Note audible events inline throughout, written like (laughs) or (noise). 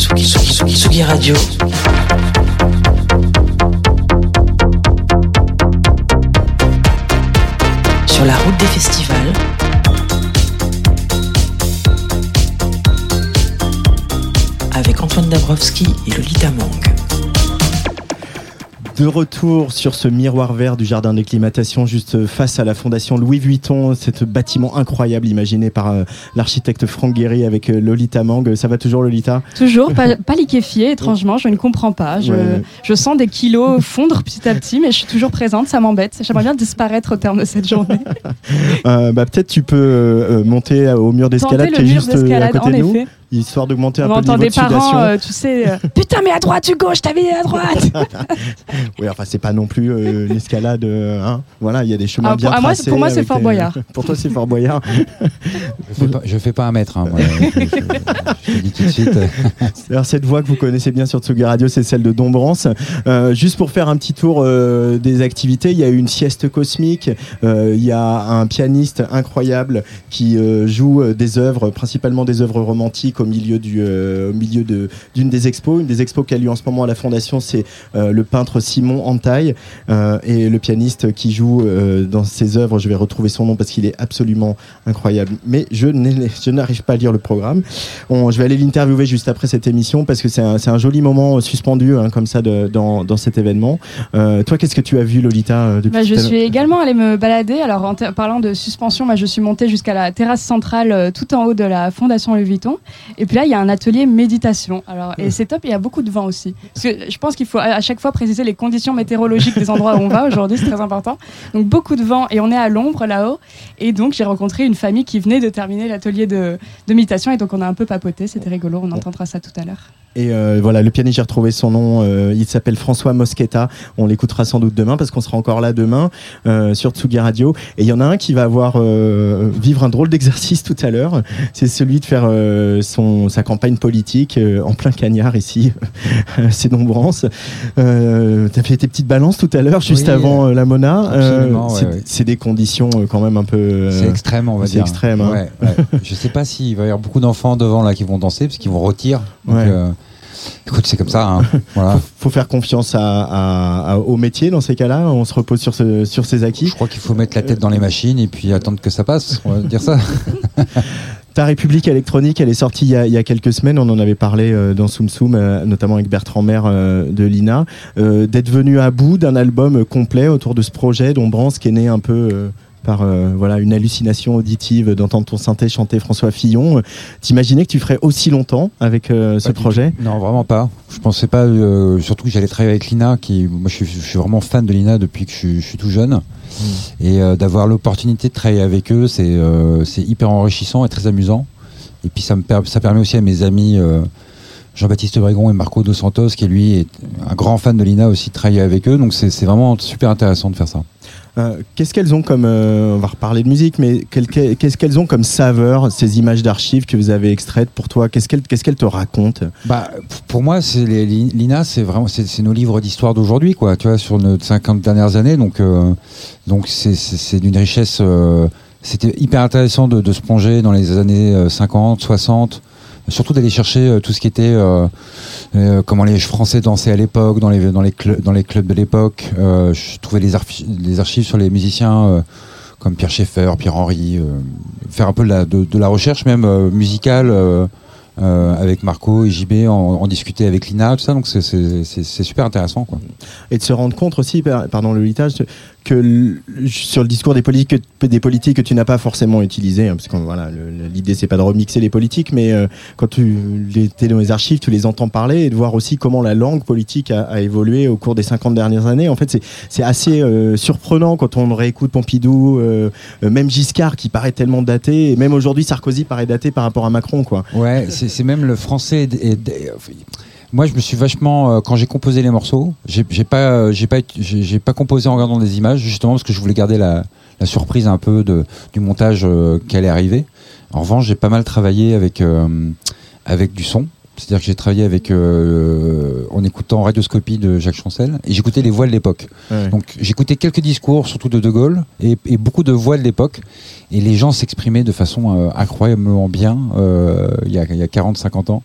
Tsugi, Tsugi, Tsugi, Radio. Sur la route des festivals. Avec Antoine Dabrowski et Lolita Mang. De retour sur ce miroir vert du jardin d'acclimatation juste face à la fondation Louis Vuitton, cet bâtiment incroyable imaginé par euh, l'architecte Franck Guéry avec euh, Lolita Mang. Ça va toujours Lolita? Toujours, pas, pas liquéfié, étrangement, je ne comprends pas. Je, Ouais. je sens des kilos fondre petit à petit, mais je suis toujours présente, ça m'embête. J'aimerais bien disparaître au terme de cette journée. (laughs) Euh, bah, Peut-être tu peux euh, monter au mur d'escalade qui est juste à d'escalade, côté en de nous, effet. Histoire d'augmenter un On peu le entend niveau des de parents, euh, tu sais, euh, (laughs) putain, mais à droite, Hugo, je t'avais dit à droite. (laughs) Oui, enfin c'est pas non plus euh, une escalade. euh, hein. Voilà, il y a des chemins Ah, bien pour- ah, moi, tracés. c'est- pour moi, c'est Fort Boyard. (laughs) pour toi, c'est Fort Boyard. Je fais pas, je fais pas un mètre. Hein, moi. je, je- je dis tout de suite. Alors cette voix que vous connaissez bien sur Tsugi Radio, c'est celle de Dombrance. Euh, juste pour faire un petit tour euh, des activités, il y a eu une sieste cosmique, euh, il y a un pianiste incroyable qui euh, joue des œuvres, principalement des œuvres romantiques au milieu du, euh, au milieu de d'une des expos. Une des expos qui a lieu en ce moment à la Fondation, c'est euh, le peintre Simon Antaille euh, et le pianiste qui joue dans ses œuvres. Je vais retrouver son nom parce qu'il est absolument incroyable. Mais (laughs) je n'arrive pas à lire le programme. On- je vais aller l'interviewer juste après cette émission parce que c'est un, c'est un joli moment suspendu hein, comme ça de- dans, dans cet événement. Euh, toi, qu'est-ce que tu as vu, Lolita, depuis Bah, je suis également allée me balader. Alors, en parlant de suspension, moi, je suis montée jusqu'à la terrasse centrale, tout en haut de la Fondation Louis Vuitton. Et puis là, il y a un atelier méditation. Alors, et c'est top. Il y a beaucoup de vent aussi. Parce que je pense qu'il faut à à chaque fois préciser les conditions météorologiques des endroits où on va aujourd'hui. C'est très important. Donc, beaucoup de vent et on est à l'ombre là-haut. Et donc, j'ai rencontré une famille qui venait de terminer l'atelier de, de méditation. Et donc, on a un peu papoté. C'était rigolo. On entendra ça tout à l'heure. Et euh, voilà, le pianiste, j'ai retrouvé son nom. euh, il s'appelle François Moschetta. On l'écoutera sans doute demain parce qu'on sera encore là demain euh, sur Tsugi Radio. Et il y en a un qui va avoir euh, vivre un drôle d'exercice tout à l'heure. C'est celui de faire euh, son sa campagne politique euh, en plein cagnard ici. (laughs) C'est Dombrance. Euh, T'as fait tes petites balances tout à l'heure, juste Oui, avant euh, la Mona. ouais, c'est ouais. des conditions quand même un peu. Euh, C'est extrême, on va c'est dire. extrême, hein. Ouais, ouais. (laughs) Je sais pas s'il va y avoir beaucoup d'enfants devant là qui vont danser parce qu'ils vont retirer. Donc, Ouais. euh, écoute, c'est comme ça. hein. (laughs) Voilà. faut, faut faire confiance à, à- à- au métier dans ces cas-là. On se repose sur, ce, sur ses acquis. Je crois qu'il faut mettre la tête dans les machines et puis attendre que ça passe. On va (laughs) dire ça. Ta République électronique, elle est sortie il y a, il y a quelques semaines. On en avait parlé euh, dans Soum Soum, euh, notamment avec Bertrand Maire euh, de l'INA. Euh, D'être venu à bout d'un album complet autour de ce projet dont Brance qui est né un peu. Par euh, voilà une hallucination auditive d'entendre ton synthé chanter François Fillon. Euh, T'imaginais que tu ferais aussi longtemps avec euh, ce projet? Non, vraiment pas. Je pensais pas, euh, surtout que j'allais travailler avec Lina, qui, moi, je suis, je suis vraiment fan de Lina depuis que je, suis- je suis tout jeune. Et euh, d'avoir l'opportunité de travailler avec eux, c'est c'est hyper enrichissant et très amusant. Et puis ça me per- ça permet aussi à mes amis Jean-Baptiste Brégon et Marco Dos Santos, qui lui est un grand fan de Lina aussi, travailler avec eux. Donc c'est vraiment super intéressant de faire ça. Euh, Qu'est-ce qu'elles ont comme, euh, on va reparler de musique, mais qu'est-ce qu'elles ont comme saveur, ces images d'archives que vous avez extraites pour toi? Qu'est-ce qu'elles te racontent? Bah, pour moi, Lina, c'est vraiment c'est nos livres d'histoire d'aujourd'hui, quoi. Tu vois, sur nos 50 dernières années, donc euh, donc c'est d'une richesse. C'était hyper intéressant de, de se plonger dans les années euh, 50, 60, surtout d'aller chercher euh, tout ce qui était euh, euh, comment les Français dansaient à l'époque, dans les clubs de l'époque. Je trouvais les, archi- les archives sur les musiciens. comme Pierre Schaeffer, Pierre Henry, faire un peu de la, recherche même musicale avec Marco et JB, en, discuter avec Lina, tout ça, donc c'est- super intéressant. Et de se rendre compte aussi, par- pardon le litage, que sur le discours des politiques, que, des politiques que tu n'as pas forcément utilisé, hein, parce que voilà, l'idée c'est pas de remixer les politiques, mais euh, quand tu t'es dans les archives, tu les entends parler et de voir aussi comment la langue politique a, évolué au cours des 50 dernières années. En fait, c'est- assez euh, surprenant quand on réécoute Pompidou, euh, même Giscard qui paraît tellement daté, et même aujourd'hui Sarkozy paraît daté par rapport à Macron, quoi. Ouais, c'est même le français. Moi, je me suis vachement euh, quand j'ai composé les morceaux, j'ai pas, euh, j'ai pas, j'ai j'ai pas composé en regardant des images, justement parce que je voulais garder la, la surprise un peu de, du montage euh, qui allait arriver. En revanche, j'ai pas mal travaillé avec euh, avec du son. C'est-à-dire que j'ai travaillé avec euh, en écoutant Radioscopie de Jacques Chancel et j'écoutais les voix de l'époque. Ouais. Donc j'écoutais quelques discours, surtout de De Gaulle, et, et beaucoup de voix de l'époque. Et les gens s'exprimaient de façon euh, incroyablement bien euh, il y a, il y a 40-50 ans.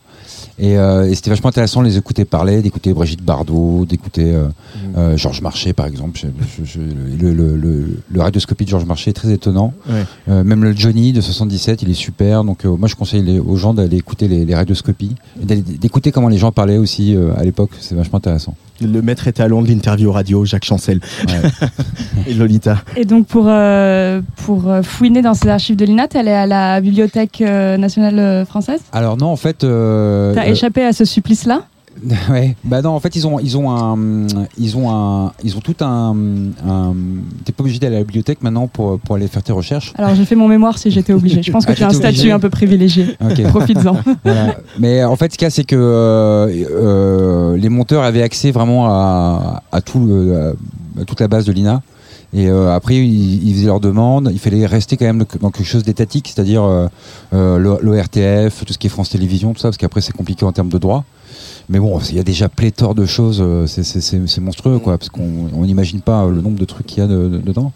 Et, euh, et c'était vachement intéressant de les écouter parler, d'écouter Brigitte Bardot, d'écouter euh, Mm. euh, Georges Marchais par exemple. Je- je- je- le, le, le, le radioscopie de Georges Marchais est très étonnant. Ouais. Euh, même le Johnny de 77, il est super. Donc euh, moi je conseille les- aux gens d'aller écouter les, les radioscopies, d'écouter comment les gens parlaient aussi euh, à l'époque. C'est vachement intéressant. Le maître étalon de l'interview radio, Jacques Chancel Ouais. (laughs) et Lolita. Et donc pour, euh, pour euh, fouiner dans ces archives de l'INA, elle est à la Bibliothèque euh, nationale française? Alors non, en fait. euh, T'as euh, échappé à ce supplice-là? (laughs) Ouais. Bah non, en fait, ils ont, ils ont un, ils ont un, ils ont tout un. un T'es pas obligé d'aller à la bibliothèque maintenant pour, pour aller faire tes recherches. Alors j'ai fait mon mémoire si j'étais obligée. Je pense que Ah, tu as un statut un peu privilégié. Ok. (laughs) Profites-en. (laughs) Voilà. Mais en fait, ce qu'il y a, c'est que euh, euh, les monteurs avaient accès vraiment à, à tout, à toute la base de l'INA. Et euh, après, ils, ils faisaient leurs demandes. Il fallait rester quand même dans quelque chose d'étatique, c'est-à-dire euh, euh, l'O- l'ORTF, tout ce qui est France Télévisions, tout ça, parce qu'après, c'est compliqué en termes de droit. Mais bon, il y a déjà pléthore de choses, euh, c'est- monstrueux, quoi, parce qu'on on n'imagine pas le nombre de trucs qu'il y a de- de- dedans.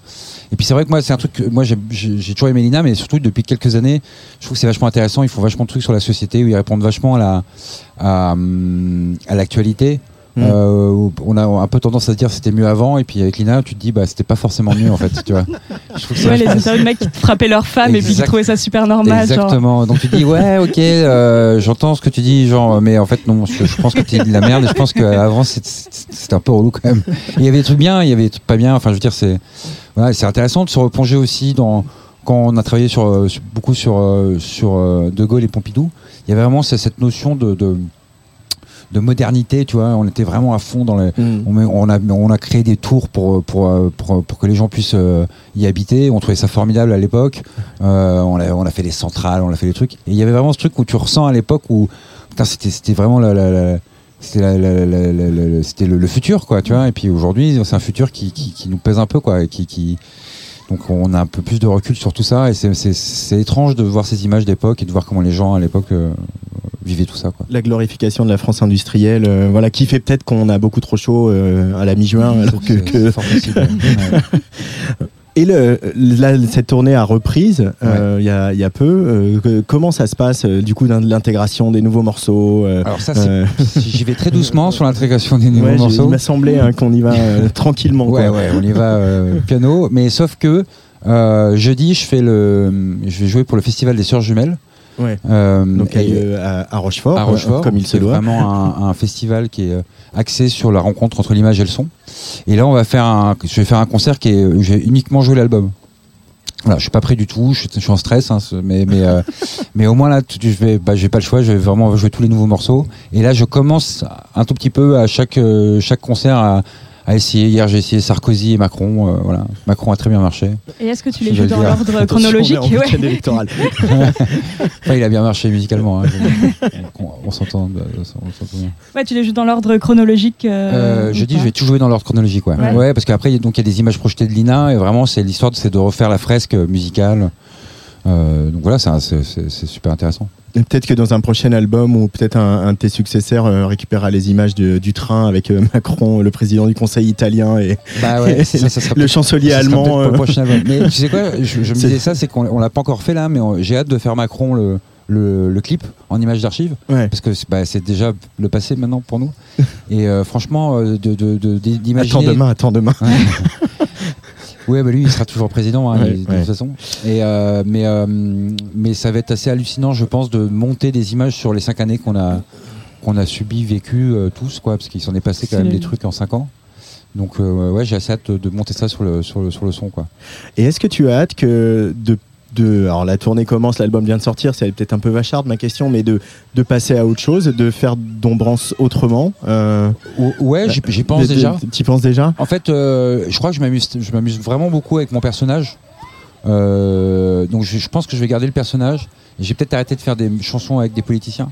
Et puis c'est vrai que moi, c'est un truc que moi j'ai- toujours aimé l'INA, mais surtout depuis quelques années, je trouve que c'est vachement intéressant. Ils font vachement de trucs sur la société, où ils répondent vachement à la à, hum, à l'actualité. Mm. Euh, on a un peu tendance à se dire c'était mieux avant, et puis avec l'INA, tu te dis bah c'était pas forcément mieux en fait, tu vois. (laughs) Je trouve Ouais, les (laughs) interviews de mecs qui frappaient leur femme et puis qui trouvaient ça super normal. Genre. Exactement. Donc tu dis ouais, ok, euh, j'entends ce que tu dis, genre, mais en fait non, je, je pense que tu dis de la merde. Et je pense qu'avant c'était un peu relou quand même. Il y avait des trucs bien, il y avait des trucs pas bien. Enfin, je veux dire, c'est voilà, c'est intéressant de se replonger aussi dans quand on a travaillé sur, euh, sur- beaucoup sur euh, sur euh, De Gaulle et Pompidou. Il y avait vraiment ce- cette notion de, de de modernité, tu vois. On était vraiment à fond dans les, Mm. on, a, on a créé des tours pour, pour, pour, pour que les gens puissent euh, y habiter. On trouvait ça formidable à l'époque. Euh, on, a, on a fait des centrales, on a fait des trucs. Et il y avait vraiment ce truc où tu ressens à l'époque où putain, c'était, c'était vraiment la, la- la- c'était, la- la- la- la- la- la- c'était le, le futur, quoi, tu vois. Et puis aujourd'hui, c'est un futur qui, qui, qui nous pèse un peu, quoi. et Qui, qui, donc on a un peu plus de recul sur tout ça. Et c'est, étrange de voir ces images d'époque et de voir comment les gens à l'époque euh, vivaient tout ça, quoi. La glorification de la France industrielle, euh, voilà, qui fait peut-être qu'on a beaucoup trop chaud euh, à la mi-juin, alors que, C'est- que- (laughs) Et le, là, cette tournée a reprise euh, il y, a, il y a peu. Euh, comment ça se passe euh, du coup de l'intégration des nouveaux morceaux Alors ça, (laughs) J'y vais très doucement sur l'intégration des nouveaux ouais, morceaux. Il m'a semblé hein, qu'on y va (laughs) tranquillement. Ouais, quoi. ouais, on y va piano. Mais sauf que jeudi, je fais le, je vais jouer pour le festival des Sœurs Jumelles. Ouais. Euh, Donc et- euh, à, Rochefort, à Rochefort, comme il se c'est doit. vraiment un, un festival qui est euh, axé sur la rencontre entre l'image et le son. Et là, on va faire un, je vais faire un concert qui est, où vais uniquement jouer l'album. Voilà, je suis pas prêt du tout, je suis, je suis en stress, hein, mais mais euh, (laughs) mais au moins là, tu- je vais, bah, j'ai pas le choix, je vais vraiment jouer tous les nouveaux morceaux. Et là, je commence un tout petit peu à chaque euh, chaque concert à, à essayer. Hier, j'ai essayé Sarkozy et Macron. euh, voilà, Macron a très bien marché. Et est-ce que tu les joues dans l'ordre chronologique on est en Ouais. week-end électoral. (laughs) Enfin, il a bien marché musicalement. hein, (laughs) on on s'entend, euh, bien. Ouais, tu les joues dans l'ordre chronologique. euh, Euh, je dis, je vais tout jouer dans l'ordre chronologique, ouais. Ouais. Ouais, parce qu'après, donc il y a des images projetées de Lina et vraiment, c'est l'histoire, c'est de refaire la fresque musicale. Euh, donc voilà, c'est super intéressant. Peut-être que dans un prochain album ou peut-être un, un de tes successeurs euh, récupérera les images de- du train avec euh, (laughs) Macron, le président du Conseil italien et Bah ouais, (laughs) ça, ça sera le chancelier ça allemand. peut-être pour le euh, prochain album. Mais tu sais quoi, je, je me disais ça, c'est qu'on on l'a pas encore fait là, mais j'ai hâte de faire Macron le, le, le clip en images d'archives. ouais. Parce que c'est bah, c'est déjà le passé maintenant pour nous. Et euh, franchement, euh, de- de- de- d'imaginer. Attends demain, attends demain. Ouais, (laughs) bah lui, il sera toujours président, hein, Ouais, il- de ouais. toute façon. Et euh, mais euh, mais ça va être assez hallucinant, je pense, de monter des images sur les cinq années qu'on a qu'on a subi, vécu euh, tous, quoi, parce qu'il s'en est passé quand même des trucs en cinq ans. Donc euh, ouais, j'ai assez hâte de, de monter ça sur le sur le sur le son, quoi. Et est-ce que tu as hâte que de, de alors la tournée commence, l'album vient de sortir, c'est peut-être un peu vacharde ma question, mais de, de passer à autre chose, de faire Dombrance autrement euh, Ou- Ouais, j'y j'y pense de- déjà. Tu penses déjà? En fait, euh, je crois que je m'amuse, je m'amuse vraiment beaucoup avec mon personnage. Euh, donc je, je pense que je vais garder le personnage. J'ai peut-être arrêté de faire des chansons avec des politiciens,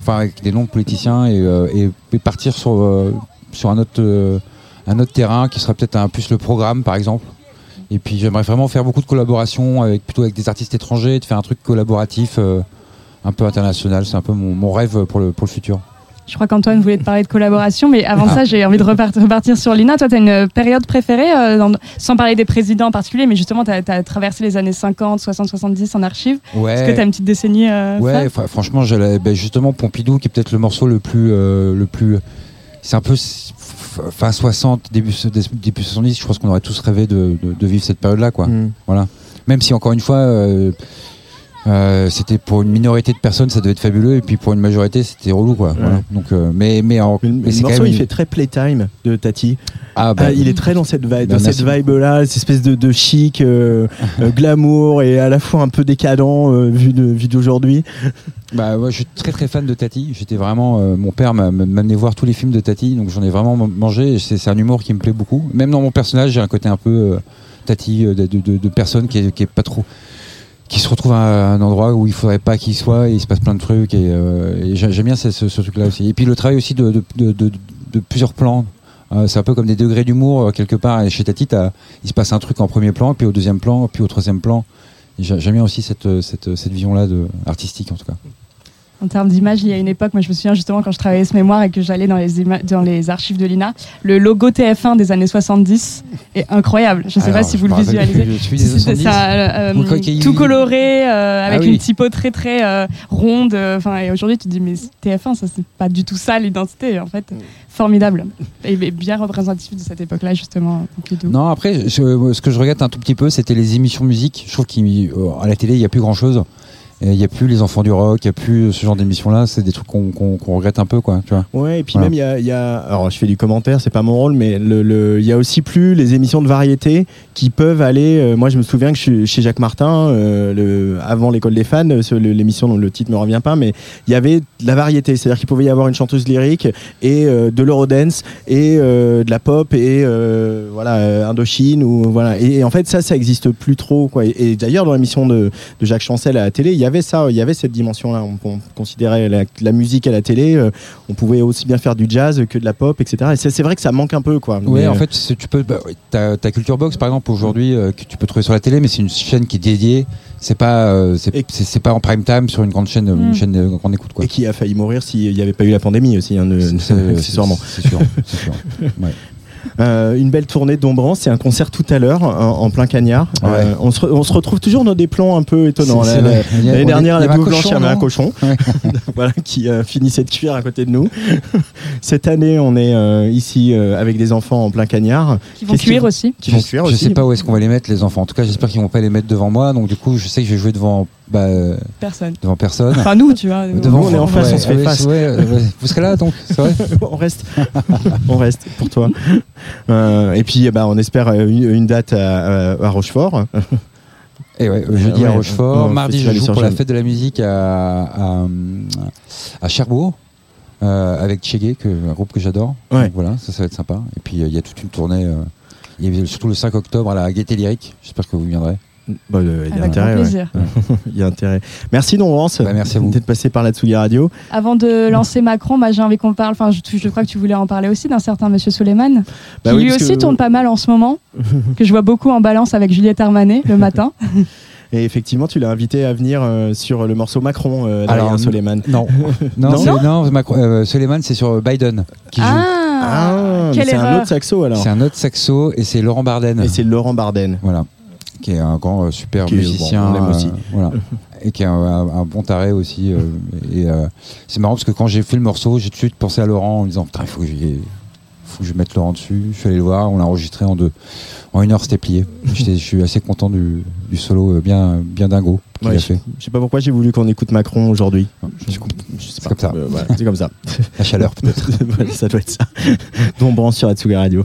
enfin avec des noms de politiciens, et, et- et partir sur sur un autre un autre terrain qui sera peut-être un plus le programme, par exemple. Et puis j'aimerais vraiment faire beaucoup de collaborations avec plutôt avec des artistes étrangers, de faire un truc collaboratif euh, un peu international. C'est un peu mon, rêve pour le, pour le futur. Je crois qu'Antoine voulait te parler de collaboration, mais avant ah. ça, j'ai envie de repartir sur Lina. Toi, tu as une période préférée, euh, sans parler des présidents en particulier, mais justement, tu as, traversé les années 50, 60, 70 en archive. Ouais. Est-ce que tu as une petite décennie euh, Ouais, franchement, ben, justement, Pompidou, qui est peut-être le morceau le plus. Euh, le plus c'est un peu fin 60, début, 70, je pense qu'on aurait tous rêvé de, vivre cette période-là, quoi. Mm. Voilà. Même si, encore une fois, euh, euh, c'était pour une minorité de personnes, ça devait être fabuleux, et puis pour une majorité, c'était relou, quoi. Donc, euh, mais, mais, en, mais, il fait très playtime de Tati. Ah bah, euh, il est très dans cette vibe, dans bah, cette vibe là, cette espèce de, chic, euh, (laughs) euh, glamour et à la fois un peu décadent vu d'aujourd'hui. Bah moi je suis très très fan de Tati. J'étais vraiment mon père m'a amené voir tous les films de Tati, donc j'en ai vraiment mangé. C'est un humour qui me plaît beaucoup. Même dans mon personnage, j'ai un côté un peu Tati de, personne qui est, pas trop qui se retrouve à un endroit où il faudrait pas qu'il soit, et il se passe plein de trucs et, j'aime bien ce, truc-là aussi. Et puis le travail aussi de plusieurs plans, euh, c'est un peu comme des degrés d'humour euh, quelque part. Chez Tati, il se passe un truc en premier plan, puis au deuxième plan, puis au troisième plan. J'aime bien aussi cette euh, vision-là artistique en tout cas. En termes d'image, il y a une époque, moi je me souviens justement quand je travaillais ce mémoire et que j'allais dans les, dans les archives de l'INA, le logo TF1 des années 70 est incroyable. Je ne sais pas si vous le visualisez. C'est euh, tout coloré, euh, ah avec ah oui. une typo très très euh, ronde. Enfin, et aujourd'hui tu te dis mais TF1, ça c'est pas du tout ça l'identité en fait. Mm. Formidable et bien représentatif de cette époque-là justement. Non, après ce que je regrette un tout petit peu, c'était les émissions musique. Je trouve qu'à la télé il n'y a plus grand chose. Il n'y a plus les enfants du rock, il n'y a plus ce genre d'émissions-là. C'est des trucs qu'on regrette un peu, quoi. Tu vois ouais, et puis même, il y a, Alors, je fais du commentaire, c'est pas mon rôle, mais il le, y a aussi plus les émissions de variété qui peuvent aller. Euh, moi, je me souviens que je, chez Jacques Martin, euh, avant l'école des fans, l'émission dont le titre ne me revient pas, mais il y avait de la variété. C'est-à-dire qu'il pouvait y avoir une chanteuse lyrique et euh, de l'eurodance et de la pop et voilà, Indochine. Ou, voilà. Et, en fait, ça, ça existe plus trop, quoi. Et, d'ailleurs, dans l'émission de, de Jacques Chancel à la télé, il y avait avait ça, il y avait cette dimension-là. On, considérait la, musique à la télé, euh, on pouvait aussi bien faire du jazz que de la pop, etc. Et c'est vrai que ça manque un peu, quoi. Oui, en euh, fait, tu peux, bah, ta, Culture Box, par exemple, aujourd'hui, euh, que tu peux trouver sur la télé, mais c'est une chaîne qui est dédiée. C'est pas, c'est pas en prime time sur une grande chaîne, une hmm. chaîne qu'on écoute, quoi. Et qui a failli mourir s'il n'y avait pas eu la pandémie aussi, hein, (laughs) accessoirement. C'est sûr. (laughs) Euh, une belle tournée d'Ombrance. C'est un concert tout à l'heure euh, en, plein cagnard. Euh, on, se retrouve toujours dans des plans un peu étonnants. L'année dernière, la il y avait un cochon (laughs) voilà, qui euh, finissait de cuire à côté de nous. (laughs) Cette année, on est ici avec des enfants en plein cagnard. Qui vont cuire aussi. Je, ne sais pas où est-ce qu'on va les mettre, les enfants. En tout cas, j'espère qu'ils ne vont pas les mettre devant moi. Donc, du coup, je sais que je vais jouer devant bah, euh, personne. Devant personne. Enfin, nous, tu vois. Devant, on est en face, on se fait ouais, face. Vous serez là, donc, c'est vrai (laughs) On reste. (laughs) on reste pour toi. Euh, et puis, bah, on espère euh, une, date à, Rochefort. (laughs) Et eh ouais, jeudi à Rochefort. mardi, je joue pour la fête de la musique à, Cherbourg. Euh, avec Chegué, un groupe que j'adore. Voilà, ça, ça va être sympa. Et puis, il y a toute une tournée. il y a surtout le 5 octobre à la Gaieté Lyrique. J'espère que vous viendrez. Bah, il, y a intérêt, ouais. (laughs) il y a intérêt. Merci Laurence bah, merci à vous. d'être passé par la Tsugi Radio. Avant de lancer Macron, bah, j'ai envie qu'on parle, enfin je, crois que tu voulais en parler aussi d'un certain monsieur Suleiman, bah qui lui aussi que... tourne pas mal en ce moment, (laughs) que je vois beaucoup en balance avec Juliette Armanet le matin. Et effectivement, tu l'as invité à venir euh, sur le morceau Macron, euh, Soleiman. Non, (laughs) non, non, c'est, euh, Soleiman, c'est sur euh, Biden qui joue. Ah, ah, c'est un autre saxo alors. C'est un autre saxo et c'est Laurent Barden. Et c'est Laurent Barden. Voilà qui est un grand euh, super musicien, euh, (laughs) et qui a un, bon taré aussi. Euh, et c'est marrant parce que quand j'ai fait le morceau, j'ai tout de suite pensé à Laurent en me disant putain, il faut que je mette Laurent dessus. Je suis allé le voir, on l'a enregistré en deux. En une heure, c'était plié. (laughs) je suis assez content du, solo bien, bien dingo qu'il ouais, a fait. Je sais pas pourquoi j'ai voulu qu'on écoute Macron aujourd'hui. C'est comme ça. Euh, C'est comme ça. La chaleur, peut-être. (laughs) ça doit être ça. Bon, branche sur Atsuga Radio.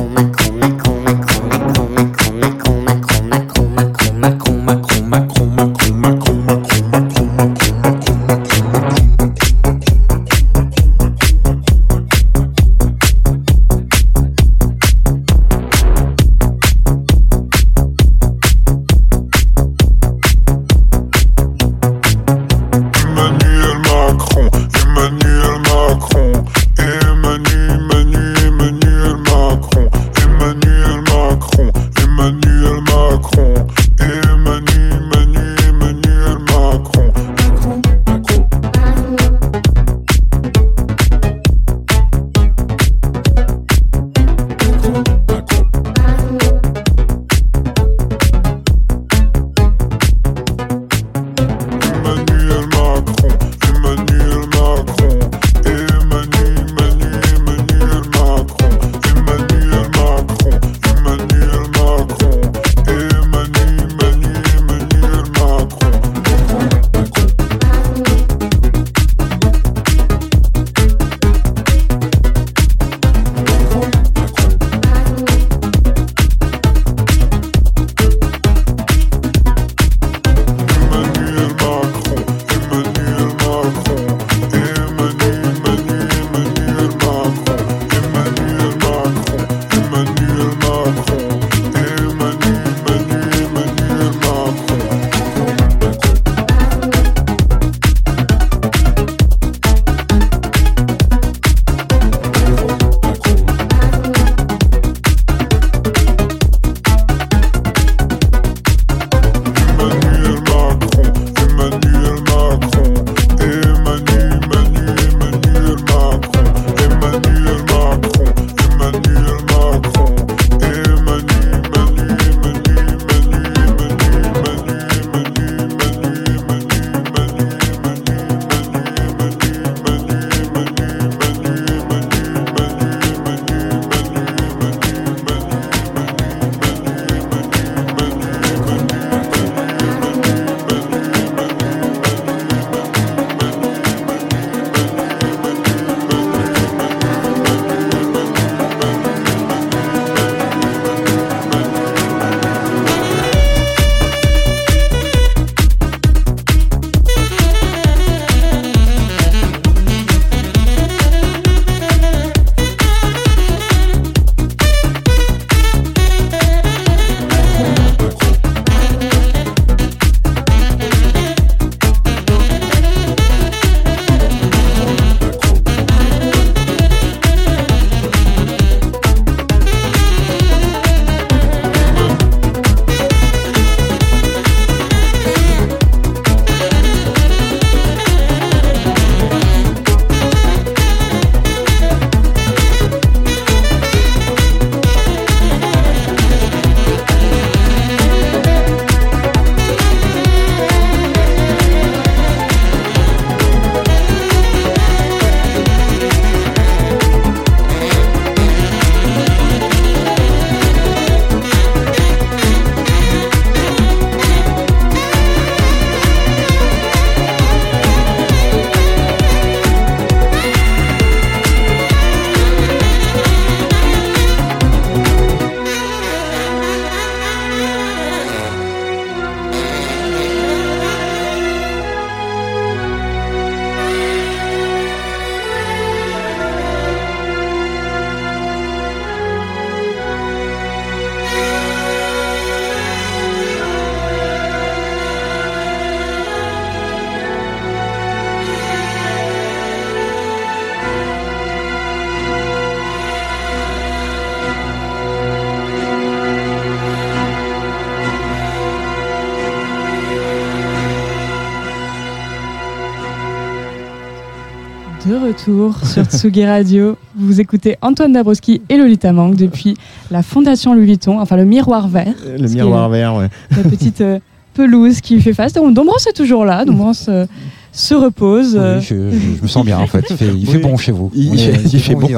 retour sur Tsugi Radio, vous écoutez Antoine Dabrowski et Lolita Mang depuis la Fondation Louis Vuitton, enfin le miroir vert. Le miroir vert, ouais. La petite euh, pelouse qui fait face. Donc Dombrance est toujours là, Dombrance euh, se repose. euh, Oui, je, je- je me sens bien en fait. Il fait, il fait Oui. bon chez vous. Il est- fait- il fait bon.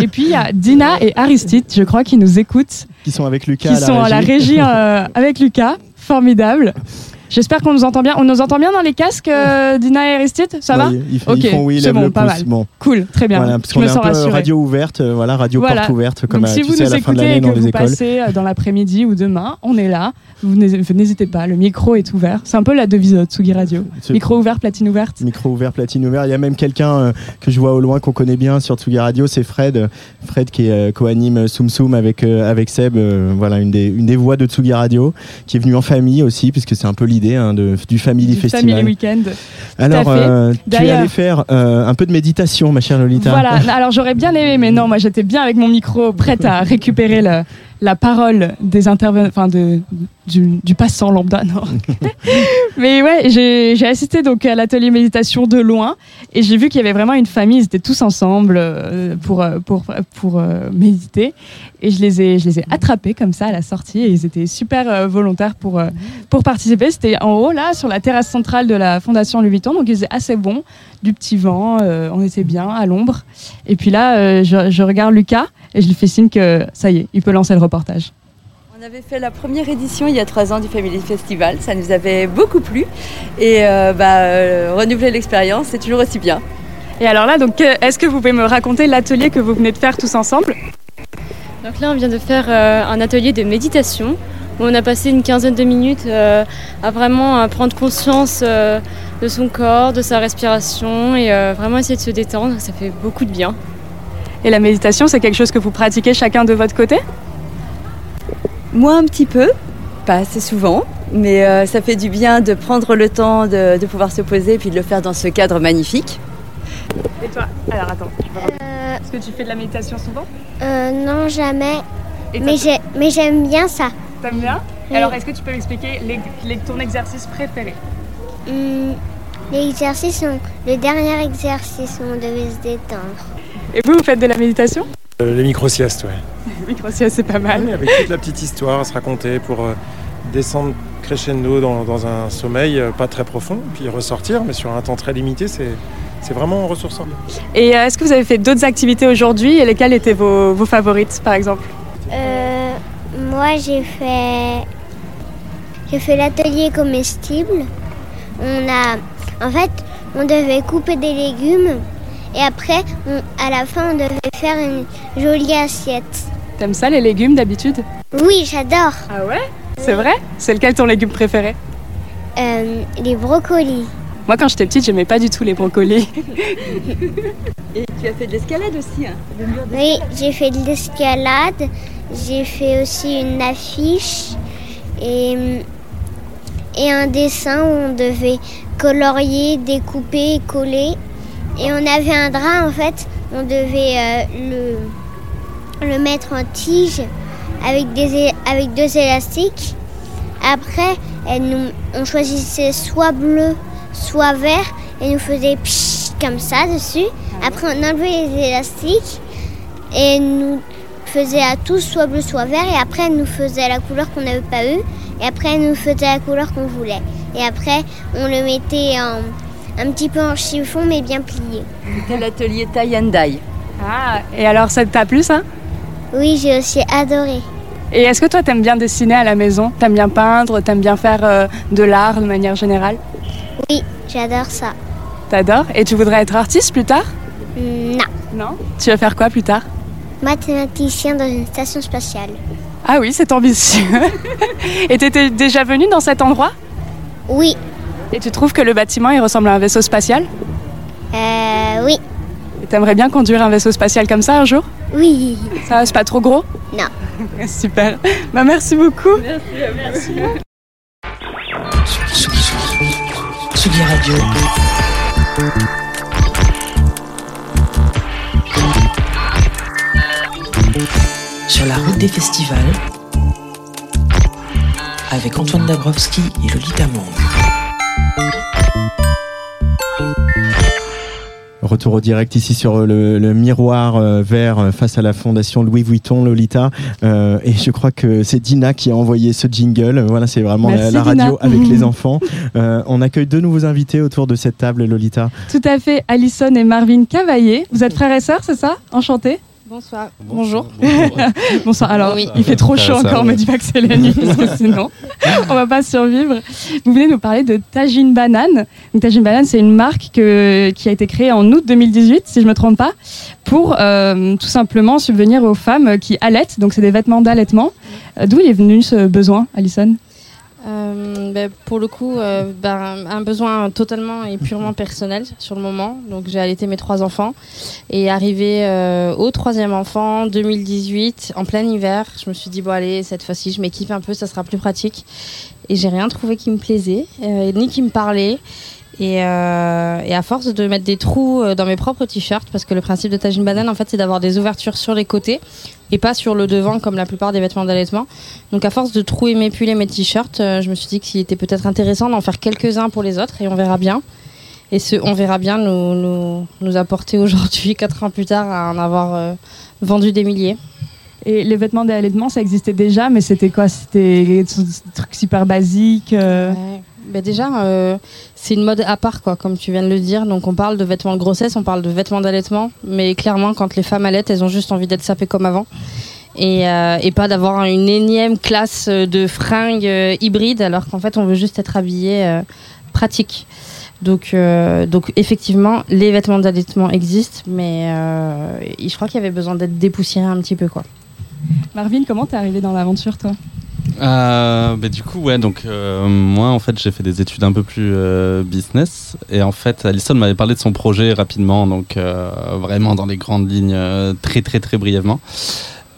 Et puis il y a Dina et Aristide, je crois, qui nous écoutent, Qui sont avec Lucas qui à la sont à la régie. régie euh, avec Lucas. Formidable. J'espère qu'on nous entend bien. On nous entend bien dans les casques, euh, Dina et Aristide Ça va? Oui, ils, Ok, ils font oui, ils c'est bon, le pas pouce. mal. Bon, Cool, très bien. voilà, parce qu'on est un peu rassurée. radio ouverte, euh, voilà, radio Voilà. porte ouverte, comme Donc à, si vous sais, à nous la fin de écoutez l'année et que dans vous passez euh, dans l'après-midi ou demain, on est là. Vous n'hé- vous n'hésitez pas, le micro est ouvert. C'est un peu la devise de Tsugi Radio. Micro ouvert, platine ouverte. Micro ouvert, platine ouvert. Il y a même quelqu'un euh, que je vois au loin qu'on connaît bien sur Tsugi Radio, c'est Fred. Fred qui euh, co-anime Soum Soum avec, euh, avec Seb, euh, voilà, une des, une des voix de Tsugi Radio, qui est venue en famille aussi, puisque c'est un peu l'idée hein, du Family Du Festival. Family Weekend. Alors, euh, tu es D'ailleurs- allé faire euh, un peu de méditation, ma chère Lolita. Voilà, alors j'aurais bien aimé, mais non, moi j'étais bien avec mon micro, prête à récupérer le- la parole des intervenants, enfin de, du, du passant lambda, non. (laughs) mais ouais, j'ai assisté donc à l'atelier méditation de loin et j'ai vu qu'il y avait vraiment une famille, ils étaient tous ensemble euh, pour, euh, pour, pour euh, méditer et je les, ai, je les ai attrapés comme ça à la sortie et ils étaient super volontaires pour, pour participer. C'était en haut là, sur la terrasse centrale de la Fondation Louis Vuitton, donc il faisait assez bon, du petit vent, on était bien à l'ombre. Et puis là, je, je regarde Lucas et je lui fais signe que ça y est, il peut lancer le reportage. On avait fait la première édition il y a trois ans du Family Festival, ça nous avait beaucoup plu et euh, bah, euh, renouveler l'expérience, c'est toujours aussi bien. Et alors là, donc, euh, est-ce que vous pouvez me raconter l'atelier que vous venez de faire tous ensemble? Donc là, on vient de faire euh, un atelier de méditation où on a passé une quinzaine de minutes euh, à vraiment prendre conscience euh, de son corps, de sa respiration et euh, vraiment essayer de se détendre. Ça fait beaucoup de bien. Et la méditation, c'est quelque chose que vous pratiquez chacun de votre côté? Moi un petit peu, pas assez souvent, mais euh, ça fait du bien de prendre le temps de, de pouvoir se poser et puis de le faire dans ce cadre magnifique. Et toi? Alors attends, est-ce que tu fais de la méditation souvent? Euh, non, jamais. Mais j'ai- mais j'aime bien ça. t'aimes bien? Oui. Alors est-ce que tu peux m'expliquer les- les- ton exercice préféré? Hum, L'exercice, on- le dernier exercice, on devait se détendre. Et vous, vous faites de la méditation Euh, les micro-siestes, ouais. (laughs) Micro c'est pas mal. Ouais, Avec toute la petite histoire à se raconter pour euh, descendre crescendo dans, dans un sommeil euh, pas très profond, puis ressortir, mais sur un temps très limité, c'est c'est vraiment ressourçant. Et est-ce que vous avez fait d'autres activités aujourd'hui et lesquelles étaient vos, vos favorites par exemple? Euh, moi, j'ai fait, j'ai fait l'atelier comestible. On a, en fait, on devait couper des légumes et après, on- à la fin, on devait faire une jolie assiette. T'aimes ça les légumes d'habitude Oui, j'adore. Ah ouais C'est vrai C'est lequel ton légume préféré Euh, les brocolis. Moi quand j'étais petite, j'aimais pas du tout les brocolis. (laughs) Et tu as fait de l'escalade aussi, hein le mur de- Oui, j'ai fait de l'escalade. J'ai fait aussi une affiche et, et un dessin où on devait colorier, découper, coller. Et on avait un drap en fait, on devait euh, le, le mettre en tige avec, des, avec deux élastiques. Après, on choisissait soit bleu, soit vert et nous faisait comme ça dessus. Après, on enlevait les élastiques et nous faisait à tous soit bleu, soit vert. Et après, elle nous faisait la couleur qu'on n'avait pas eue. Et après, elle nous faisait la couleur qu'on voulait. Et après, on le mettait en, un petit peu en chiffon, mais bien plié. C'était l'atelier tie and dye. Ah, et alors ça t'a plu ça? Oui, j'ai aussi adoré. Et est-ce que toi t'aimes bien dessiner à la maison? T'aimes bien peindre? T'aimes bien faire euh, de l'art de manière générale? Oui, j'adore ça. T'adores? Et tu voudrais être artiste plus tard? Non. Non? Tu vas faire quoi plus tard? Mathématicien dans une station spatiale. Ah oui, c'est ambitieux. (laughs) et t'étais déjà venu dans cet endroit? Oui. Et tu trouves que le bâtiment il ressemble à un vaisseau spatial Euh, oui. Et t'aimerais bien conduire un vaisseau spatial comme ça un jour Oui. Ça va, c'est pas trop gros Non. (laughs) Super. Bah merci beaucoup. Tsugi Radio. Sur la route des festivals. Avec Antoine Dabrowski et Lolita Mang. Retour au direct ici sur le, le miroir euh, vert euh, face à la fondation Louis Vuitton Lolita. Euh, et je crois que c'est Dina qui a envoyé ce jingle. Voilà, c'est vraiment la, Merci, la radio Dina. avec les (laughs) enfants. Euh, on accueille deux nouveaux invités autour de cette table, Lolita. Tout à fait, Alison et Marvin Cavaillé. Vous êtes frères et sœurs, c'est ça? Enchantés. Bonsoir. Bonjour. (laughs) Bonsoir. Alors, Oui. il fait trop chaud Ça, ça, encore, ouais. me dis pas que c'est la nuit, parce que (laughs) sinon, on va pas survivre. Vous venez nous parler de Tajine Banane. Donc, Tajine Banane, c'est une marque que- qui a été créée en août 2018, si je me trompe pas, pour euh, tout simplement subvenir aux femmes qui allaitent. Donc, c'est des vêtements d'allaitement. Euh, D'où est venu ce besoin, Alison? Euh, ben, pour le coup, euh, ben, un besoin totalement et purement personnel sur le moment. Donc j'ai allaité mes trois enfants et arrivé euh, au troisième enfant 2018 en plein hiver, je me suis dit bon allez cette fois-ci je m'équipe un peu, ça sera plus pratique. Et j'ai rien trouvé qui me plaisait ni qui me parlait. Et, à force de mettre des trous dans mes propres t-shirts, parce que le principe de Tajine Banane, en fait, c'est d'avoir des ouvertures sur les côtés et pas sur le devant comme la plupart des vêtements d'allaitement. Donc à force de trouer, m'épuler mes t-shirts, euh, je me suis dit qu'il était peut-être intéressant d'en faire quelques-uns pour les autres et on verra bien. Et ce on verra bien nous, nous, nous apporter (laughs) aujourd'hui, quatre ans plus tard, à en avoir euh, vendu des milliers. Et les vêtements d'allaitement, ça existait déjà, mais c'était quoi? C'était des trucs super basiques euh, Ouais. Ben déjà, euh, c'est une mode à part, quoi, comme tu viens de le dire. Donc on parle de vêtements de grossesse, on parle de vêtements d'allaitement, mais clairement, quand les femmes allaitent, elles ont juste envie d'être sapées comme avant. Et, euh, et pas d'avoir une énième classe de fringues euh, hybrides, alors qu'en fait, on veut juste être habillé euh, pratique. Donc, donc effectivement, les vêtements d'allaitement existent, mais je crois qu'il y avait besoin d'être dépoussiéré un petit peu, quoi. Marvin, comment t'es arrivé dans l'aventure, toi? Euh, bah, du coup, ouais, donc euh, moi, en fait, j'ai fait des études un peu plus euh, business. Et en fait, Alison m'avait parlé de son projet rapidement, donc vraiment dans les grandes lignes, très, très, très brièvement.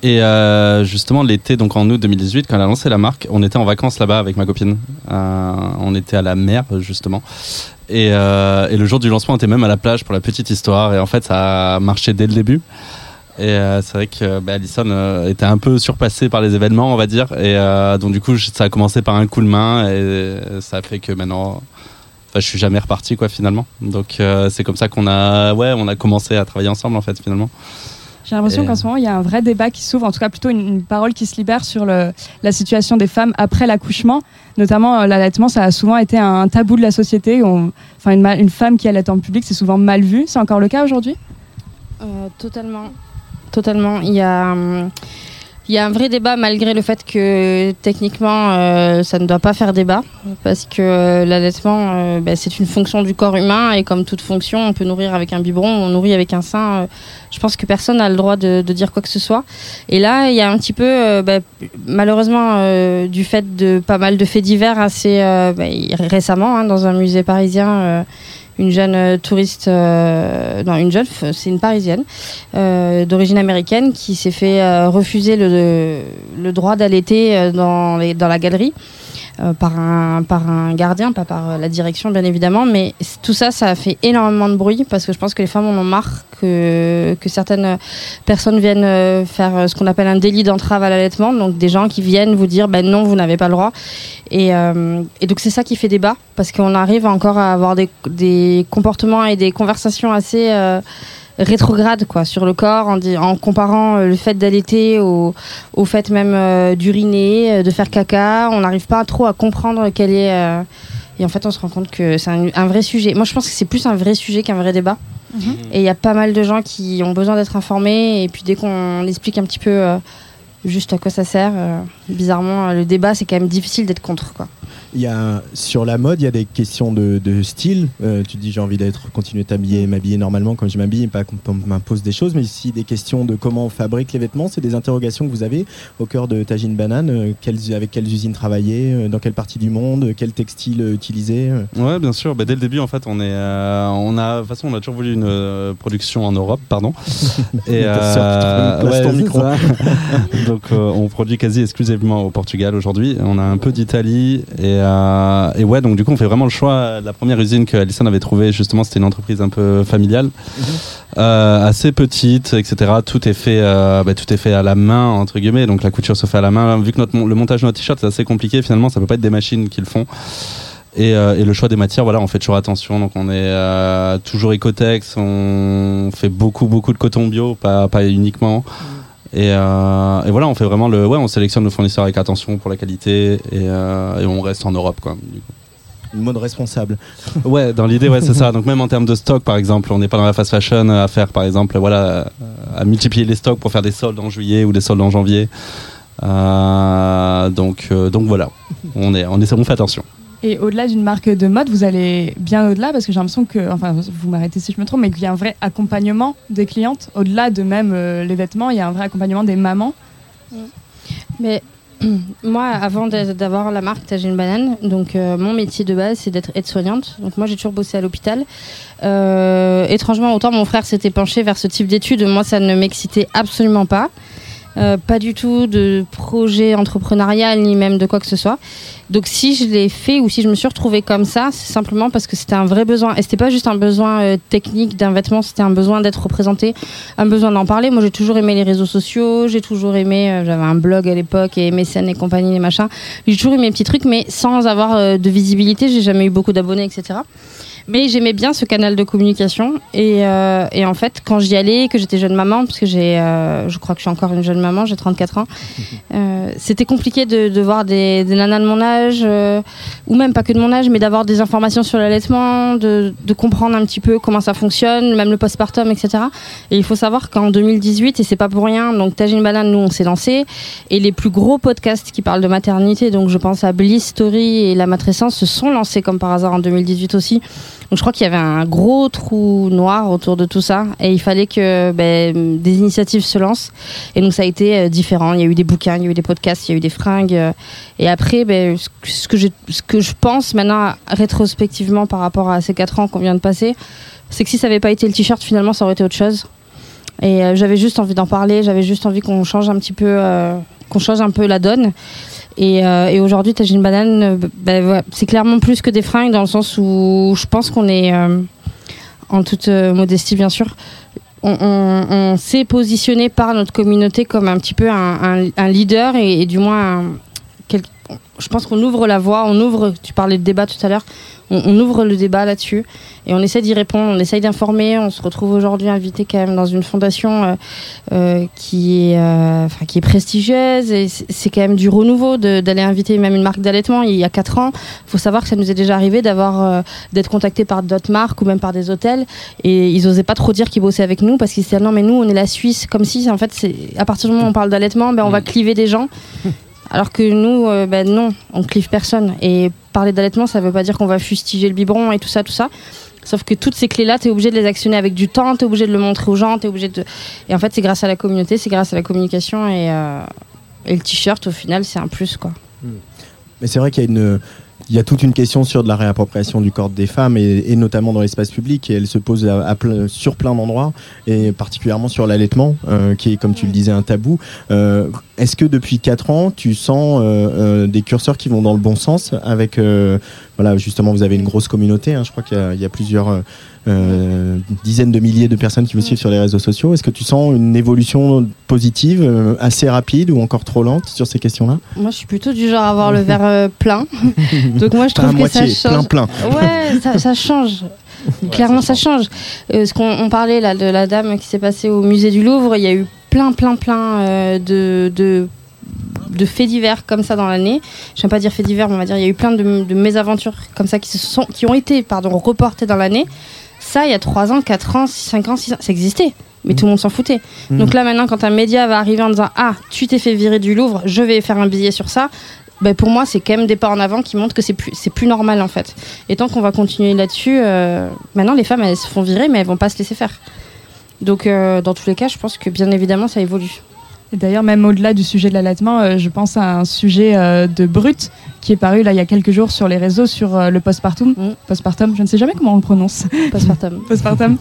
Et justement, l'été, donc en août 2018, quand elle a lancé la marque, on était en vacances là-bas avec ma copine. On était à la mer, justement. Et, et le jour du lancement, on était même à la plage pour la petite histoire. Et en fait, ça a marché dès le début. Et euh, c'est vrai que bah, Alison euh, était un peu surpassée par les événements, on va dire. Et euh, donc, du coup, je- ça a commencé par un coup de main. Et ça a fait que maintenant. Je suis jamais reparti, quoi, finalement. Donc, euh, c'est comme ça qu'on a, ouais, on a commencé à travailler ensemble, en fait, finalement. J'ai l'impression Et- qu'en ce moment, il y a un vrai débat qui s'ouvre, en tout cas plutôt une, une parole qui se libère sur le, la situation des femmes après l'accouchement. Notamment, euh, l'allaitement, ça a souvent été un tabou de la société. On- Enfin, une, une femme qui allait en public, c'est souvent mal vu. C'est encore le cas aujourd'hui? Euh, totalement. Totalement. Il y a, hum, il y a un vrai débat malgré le fait que techniquement euh, ça ne doit pas faire débat parce que euh, l'allaitement euh, ben, c'est une fonction du corps humain et comme toute fonction on peut nourrir avec un biberon, on nourrit avec un sein. euh, je pense que personne n'a le droit de, dire quoi que ce soit. Et là il y a un petit peu ben, malheureusement du fait de pas mal de faits divers assez ben, récemment hein, dans un musée parisien. Une jeune euh, touriste, euh, non une jeune, c'est une parisienne euh, d'origine américaine qui s'est fait refuser le, droit d'allaiter dans la galerie euh, par, un, par un gardien, pas par euh, la direction bien évidemment, mais tout ça, ça a fait énormément de bruit parce que je pense que les femmes en ont marre que, que certaines personnes viennent euh, faire ce qu'on appelle un délit d'entrave à l'allaitement, donc des gens qui viennent vous dire ben non, vous n'avez pas le droit. Et, et donc c'est ça qui fait débat parce qu'on arrive encore à avoir des, des comportements et des conversations assez rétrogrades quoi sur le corps en, comparant euh, le fait d'allaiter au, au fait même euh, d'uriner, euh, de faire caca. On n'arrive pas trop à comprendre quel est et en fait on se rend compte que c'est un, un vrai sujet. Moi je pense que c'est plus un vrai sujet qu'un vrai débat. Et il y a pas mal de gens qui ont besoin d'être informés et puis dès qu'on explique un petit peu euh, juste à quoi ça sert, euh, bizarrement le débat c'est quand même difficile d'être contre quoi. Il y a, sur la mode, il y a des questions de, de style. Euh, tu dis j'ai envie d'être, continuer t'habiller, m'habiller normalement comme je m'habille, pas qu'on m'impose des choses, mais aussi des questions de comment on fabrique les vêtements. C'est des interrogations que vous avez au cœur de Tajine Banane. Euh, quelles- avec quelles usines travailler, euh, dans quelle partie du monde, quel textile utiliser. Ouais, bien sûr. Bah, dès le début, en fait, on est, on a, de toute façon, on a toujours voulu une production en Europe, pardon. (laughs) Et place ton micro. (laughs) Donc, on produit quasi exclusivement au Portugal aujourd'hui. On a un peu d'Italie et, euh, et ouais, donc du coup, on fait vraiment le choix. La première usine que Alison avait trouvée, justement, c'était une entreprise un peu familiale, euh, assez petite, etc. Tout est fait, euh, bah, tout est fait à la main entre guillemets. Donc la couture se fait à la main. Vu que notre, le montage de notre t-shirt c'est assez compliqué, finalement, ça peut pas être des machines qui le font. Et, euh, et le choix des matières, voilà, on fait toujours attention. Donc on est euh, toujours écotex, on fait beaucoup beaucoup de coton bio, pas, pas uniquement. Et, euh, et voilà, on fait vraiment le, ouais, on sélectionne nos fournisseurs avec attention pour la qualité et, euh, et on reste en Europe, quoi. du coup. Une mode responsable. (laughs) Ouais, dans l'idée, ouais, c'est ça. Donc même en termes de stock, par exemple, on n'est pas dans la fast fashion à faire, par exemple, voilà, à multiplier les stocks pour faire des soldes en juillet ou des soldes en janvier. Euh, donc, euh, donc voilà, on est, on est, on fait attention. Et au-delà d'une marque de mode, vous allez bien au-delà parce que j'ai l'impression que, enfin, vous m'arrêtez si je me trompe, mais qu'il y a un vrai accompagnement des clientes. Au-delà de même euh, les vêtements, il y a un vrai accompagnement des mamans. Mais (clears throat) moi, avant d'a- d'avoir la marque Tagine Banane, donc euh, mon métier de base, c'est d'être aide-soignante. Donc moi, j'ai toujours bossé à l'hôpital. Euh, étrangement, autant mon frère s'était penché vers ce type d'études, moi, ça ne m'excitait absolument pas. Euh, pas du tout de projet entrepreneurial ni même de quoi que ce soit. Donc si je l'ai fait ou si je me suis retrouvée comme ça, c'est simplement parce que c'était un vrai besoin. Et c'était pas juste un besoin euh, technique d'un vêtement, c'était un besoin d'être représenté, un besoin d'en parler. Moi j'ai toujours aimé les réseaux sociaux, j'ai toujours aimé, euh, j'avais un blog à l'époque et MSN et compagnie, les machins. J'ai toujours aimé mes petits trucs, mais sans avoir de visibilité, j'ai jamais eu beaucoup d'abonnés, etc. Mais j'aimais bien ce canal de communication et, euh, et en fait quand j'y allais, que j'étais jeune maman, parce que j'ai, euh, je crois que je suis encore une jeune maman, j'ai 34 ans, (laughs) euh, c'était compliqué de, de voir des, des nanas de mon âge, ou même pas que de mon âge, mais d'avoir des informations sur l'allaitement, de, de comprendre un petit peu comment ça fonctionne, même le postpartum, etc. Et il faut savoir qu'en 2018, et c'est pas pour rien, donc Tagine Banane, nous on s'est lancé, et les plus gros podcasts qui parlent de maternité, donc je pense à Bliss Story et La Matrescence, se sont lancés comme par hasard en 2018 aussi. Donc je crois qu'il y avait un gros trou noir autour de tout ça et il fallait que ben, des initiatives se lancent. Et donc ça a été euh, différent. Il y a eu des bouquins, il y a eu des podcasts, il y a eu des fringues. euh, et après, ben, ce que- je pense maintenant rétrospectivement par rapport à ces quatre ans qu'on vient de passer, c'est que si ça n'avait pas été le t-shirt, finalement ça aurait été autre chose. Et euh, j'avais juste envie d'en parler, j'avais juste envie qu'on change un petit peu, qu'on change un peu la donne. Et, euh, et aujourd'hui, Tagine Banane, euh, voilà, c'est clairement plus que des fringues dans le sens où je pense qu'on est, euh, en toute modestie bien sûr, on, s'est positionné par notre communauté comme un petit peu un, leader et, du moins, je pense qu'on ouvre la voie, on ouvre, tu parlais de débat tout à l'heure, on, on ouvre le débat là-dessus et on essaie d'y répondre, on essaye d'informer. On se retrouve aujourd'hui invité quand même dans une fondation euh, euh, qui, est, euh, enfin, qui est prestigieuse et c'est quand même du renouveau d'aller inviter même une marque d'allaitement il y a 4 ans. Il faut savoir que ça nous est déjà arrivé d'avoir d'être contacté par d'autres marques ou même par des hôtels et ils osaient pas trop dire qu'ils bossaient avec nous parce qu'ils se disaient non mais nous on est la Suisse comme si en fait c'est à partir du moment où on parle d'allaitement ben on va cliver des gens (laughs) alors que nous, euh, ben non, on clive personne. Et parler d'allaitement, ça veut pas dire qu'on va fustiger le biberon et tout ça, tout ça. Sauf que toutes ces clés-là, tu es obligé de les actionner avec du temps, tu es obligé de le montrer aux gens, tu obligé de. Et en fait, c'est grâce à la communauté, c'est grâce à la communication et, euh, et le t-shirt, au final, c'est un plus, quoi. Mais c'est vrai qu'il y a une. Il y a toute une question sur de la réappropriation du corps des femmes et, et notamment dans l'espace public et elle se pose à, à plein- sur plein d'endroits et particulièrement sur l'allaitement euh, qui est comme tu le disais un tabou. Euh, Est-ce que depuis 4 ans tu sens euh, euh, des curseurs qui vont dans le bon sens avec euh, voilà justement vous avez une grosse communauté hein, je crois qu'il y y, a plusieurs euh, dizaines de milliers de personnes qui vous suivent sur les réseaux sociaux. Est-ce que tu sens une évolution positive euh, assez rapide ou encore trop lente sur ces questions-là? Moi, je suis plutôt du genre à avoir le verre euh, plein. (laughs) Donc, moi, je trouve à que ça moitié, change. plein, plein. Ouais, ça, ça change. Clairement, ça change. Euh, ce qu'on on parlait là de la dame qui s'est passée au musée du Louvre, il y a eu plein, plein, plein de, de de faits divers comme ça dans l'année. Je n'aime pas dire faits divers, mais on va dire il y a eu plein de, de mésaventures comme ça qui se sont, qui ont été, pardon, reportées dans l'année. Ça, il y a 3 ans, 4 ans, 5 ans, 6 ans, ça existait. Mais tout le monde s'en foutait. Mhm. Donc là, maintenant, quand un média va arriver en disant Ah, tu t'es fait virer du Louvre, je vais faire un billet sur ça, ben, pour moi, c'est quand même des pas en avant qui montrent que c'est plus, c'est plus normal en fait. Et tant qu'on va continuer là-dessus, euh, maintenant, les femmes, elles se font virer, mais elles vont pas se laisser faire. Donc, euh, dans tous les cas, je pense que bien évidemment, ça évolue. Et d'ailleurs, même au-delà du sujet de l'allaitement, euh, je pense à un sujet euh, de Brut qui est paru là il y a quelques jours sur les réseaux sur euh, le postpartum. Postpartum, je ne sais jamais comment on le prononce. Postpartum. (laughs) postpartum.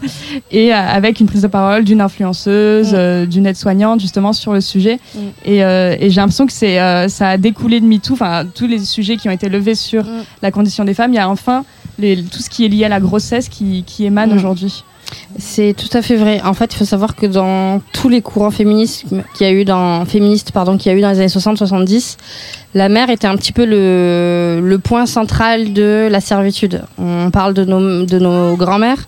Et euh, avec une prise de parole d'une influenceuse, euh, d'une aide-soignante justement sur le sujet. Mm. Et, et j'ai l'impression que c'est, ça a découlé de MeToo, enfin tous les sujets qui ont été levés sur la condition des femmes. Il y a enfin les- tout ce qui est lié à la grossesse qui, qui émane Mm. aujourd'hui. C'est tout à fait vrai. En fait, il faut savoir que dans tous les courants féministes qu'il y a eu dans féministes pardon, qu'il y a eu dans les années 60-70, la mère était un petit peu le, point central de la servitude. On parle de nos, de nos grands-mères.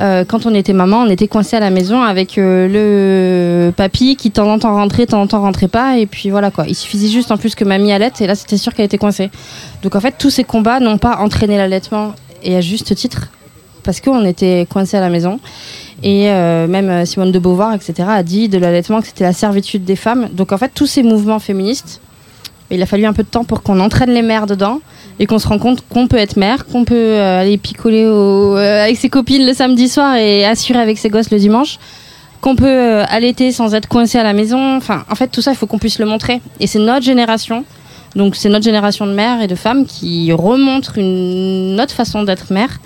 Euh, quand on était maman, on était coincé à la maison avec euh, le papy qui de temps en temps rentrait, de temps en temps rentrait pas, et puis voilà quoi. Il suffisait juste en plus que mamie allaite, et là c'était sûr qu'elle était coincée. Donc en fait, tous ces combats n'ont pas entraîné l'allaitement, et à juste titre, parce qu'on était coincé à la maison. Et euh, même Simone de Beauvoir, etc., a dit de l'allaitement que c'était la servitude des femmes. Donc en fait, tous ces mouvements féministes, il a fallu un peu de temps pour qu'on entraîne les mères dedans et qu'on se rend compte qu'on peut être mère, qu'on peut euh, aller picoler euh, avec ses copines le samedi soir et assurer avec ses gosses le dimanche, qu'on peut euh, allaiter sans être coincé à la maison. Enfin, en fait, tout ça, il faut qu'on puisse le montrer. Et c'est notre génération. Donc, c'est notre génération de mères et de femmes qui remontre une autre façon d'être mère.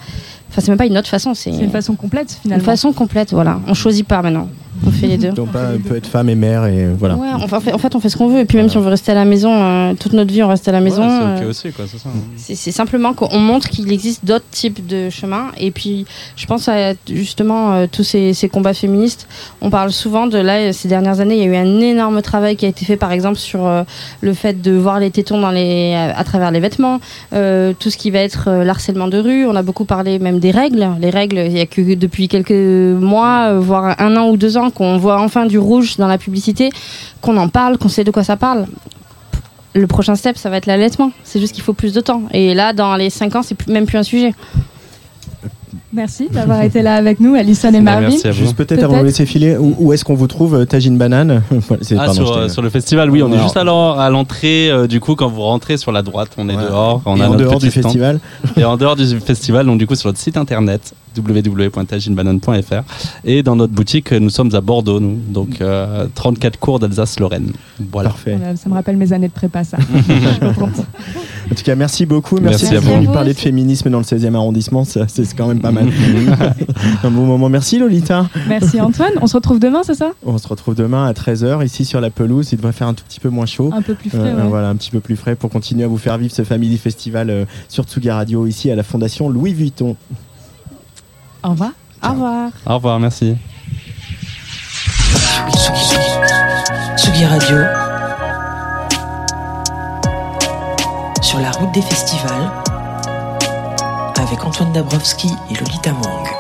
Enfin, c'est même pas une autre façon, c'est une façon complète finalement. une façon complète. Voilà, on choisit pas maintenant. On fait les deux. Donc, on peut être femme et mère et voilà. Ouais, enfin, en fait, en fait, on fait ce qu'on veut. Et puis même si on veut rester à la maison, euh, toute notre vie, on reste à la maison. Ouais, c'est ok euh, aussi, quoi, c'est ça. c'est c'est simplement qu'on montre qu'il existe d'autres types de chemins. Et puis, je pense à justement euh, tous ces, ces combats féministes. On parle souvent de là, ces dernières années, il y a eu un énorme travail qui a été fait, par exemple, sur euh, le fait de voir les tétons dans les, à travers les vêtements, euh, tout ce qui va être euh, l'harcèlement de rue. On a beaucoup parlé même des règles. Les règles, il y a que depuis quelques mois, euh, voire un an ou deux ans, qu'on voit enfin du rouge dans la publicité, qu'on en parle, qu'on sait de quoi ça parle le prochain step, ça va être l'allaitement. C'est juste qu'il faut plus de temps. Et là, dans les 5 ans, c'est même plus un sujet. Merci d'avoir été là avec nous, Alison et Marvin. Juste peut-être avant de vous laisser filer, où, où est-ce qu'on vous trouve euh, Tagine Banane (laughs) Ah, pardon, sur, euh, sur le festival, oui, on est juste alors à l'entrée. euh, du coup, quand vous rentrez sur la droite, on est dehors. On Et a en notre dehors du stand. festival Et en dehors du festival, donc du coup sur notre site internet www.taginebanane.fr et dans notre boutique, nous sommes à Bordeaux, nous, donc euh, 34 cours d'Alsace-Lorraine. Voilà. Parfait. Ça me rappelle mes années de prépa, ça. (laughs) En tout cas, merci beaucoup. Merci, Merci à vous. parler de féminisme dans le 16e arrondissement. C'est quand même pas mal. (laughs) Un bon moment. Merci Lolita. Merci Antoine. On se retrouve demain, c'est ça? On se retrouve demain à 13h ici sur la pelouse. Il devrait faire un tout petit peu moins chaud. Un peu plus frais, Euh, ouais. Voilà, un petit peu plus frais pour continuer à vous faire vivre ce Family Festival euh, sur Tsuga Radio ici à la Fondation Louis Vuitton. Au revoir. Au revoir. Au revoir, merci. Tsugi Radio. Sur la route des festivals. Avec Antoine Dabrowski et Lolita Mang.